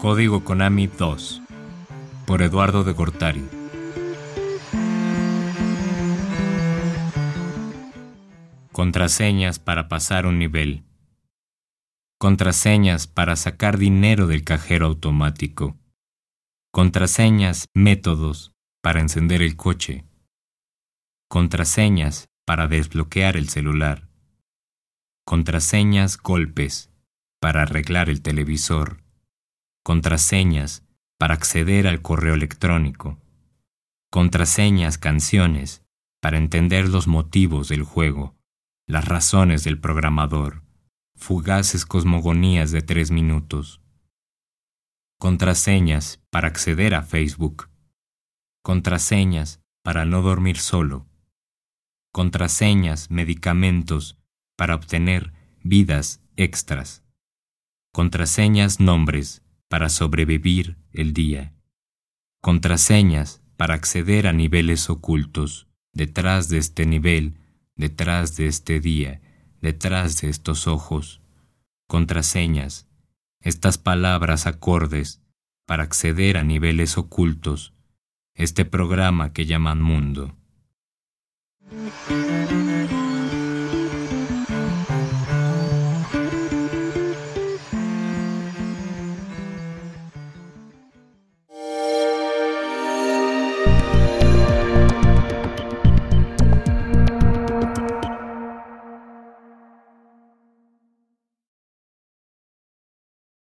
Código Konami 2 por Eduardo de Gortari. Contraseñas para pasar un nivel. Contraseñas para sacar dinero del cajero automático. Contraseñas, métodos para encender el coche. Contraseñas para desbloquear el celular. Contraseñas, golpes para arreglar el televisor. Contraseñas para acceder al correo electrónico. Contraseñas, canciones para entender los motivos del juego, las razones del programador. Fugaces cosmogonías de tres minutos. Contraseñas para acceder a Facebook. Contraseñas para no dormir solo. Contraseñas, medicamentos para obtener vidas extras. Contraseñas, nombres para sobrevivir el día. Contraseñas para acceder a niveles ocultos. Detrás de este nivel, detrás de este día, detrás de estos ojos. Contraseñas estas palabras acordes para acceder a niveles ocultos, este programa que llaman mundo.